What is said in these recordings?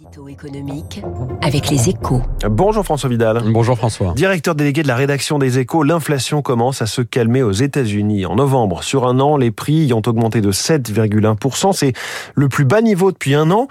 L'édito économique avec les échos. Bonjour François Vidal. Bonjour François. Directeur délégué de la rédaction des échos, l'inflation commence à se calmer aux États-Unis. En novembre, sur un an, les prix y ont augmenté de 7,1%. C'est le plus bas niveau depuis un an.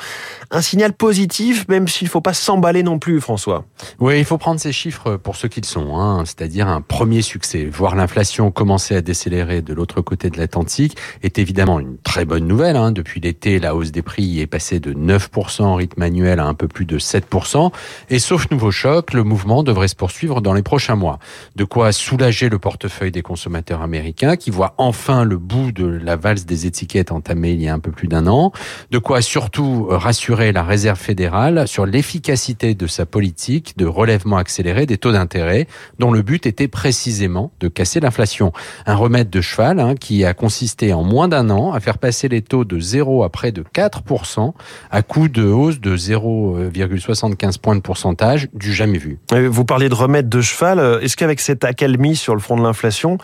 Un signal positif, même s'il ne faut pas s'emballer non plus, François. Oui, il faut prendre ces chiffres pour ce qu'ils sont, hein. c'est-à-dire un premier succès. Voir l'inflation commencer à décélérer de l'autre côté de l'Atlantique est évidemment une très bonne nouvelle. Hein. Depuis l'été, la hausse des prix est passée de 9% en rythme annuel à un peu plus de 7%. Et sauf nouveau choc, le mouvement devrait se poursuivre dans les prochains mois. De quoi soulager le portefeuille des consommateurs américains qui voient enfin le bout de la valse des étiquettes entamée il y a un peu plus d'un an. De quoi surtout rassurer la Réserve fédérale sur l'efficacité de sa politique de relèvement accéléré des taux d'intérêt, dont le but était précisément de casser l'inflation. Un remède de cheval hein, qui a consisté en moins d'un an à faire passer les taux de 0 à près de 4% à coup de hausse de 0,75 points de pourcentage du jamais vu. Vous parliez de remède de cheval. Est-ce qu'avec cette accalmie sur le front de l'inflation,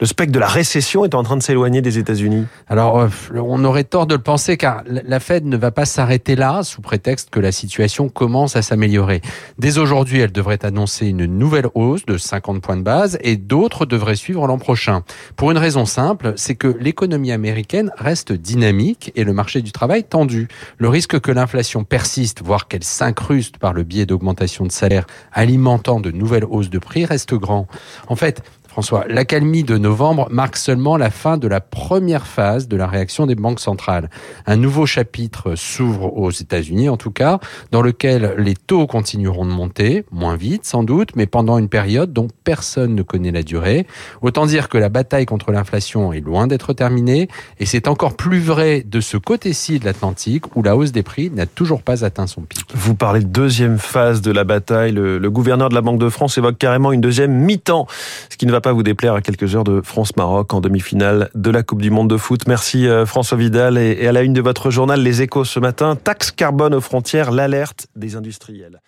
le spectre de la récession est en train de s'éloigner des États-Unis? Alors, euh, on aurait tort de le penser car la Fed ne va pas s'arrêter là sous prétexte que la situation commence à s'améliorer. Dès aujourd'hui, elle devrait annoncer une nouvelle hausse de 50 points de base et d'autres devraient suivre l'an prochain. Pour une raison simple, c'est que l'économie américaine reste dynamique et le marché du travail tendu. Le risque que l'inflation persiste, voire qu'elle s'incruste par le biais d'augmentation de salaire alimentant de nouvelles hausses de prix reste grand. En fait, François, l'accalmie de novembre marque seulement la fin de la première phase de la réaction des banques centrales. Un nouveau chapitre s'ouvre aux États-Unis, en tout cas, dans lequel les taux continueront de monter, moins vite sans doute, mais pendant une période dont personne ne connaît la durée. Autant dire que la bataille contre l'inflation est loin d'être terminée, et c'est encore plus vrai de ce côté-ci de l'Atlantique, où la hausse des prix n'a toujours pas atteint son pic. Vous parlez de deuxième phase de la bataille. Le, gouverneur de la Banque de France évoque carrément une deuxième mi-temps, ce qui ne va pas vous déplaire à quelques heures de France-Maroc en demi-finale de la Coupe du Monde de foot. Merci euh, François Vidal et à la une de votre journal Les Échos ce matin, taxe carbone aux frontières, l'alerte des industriels.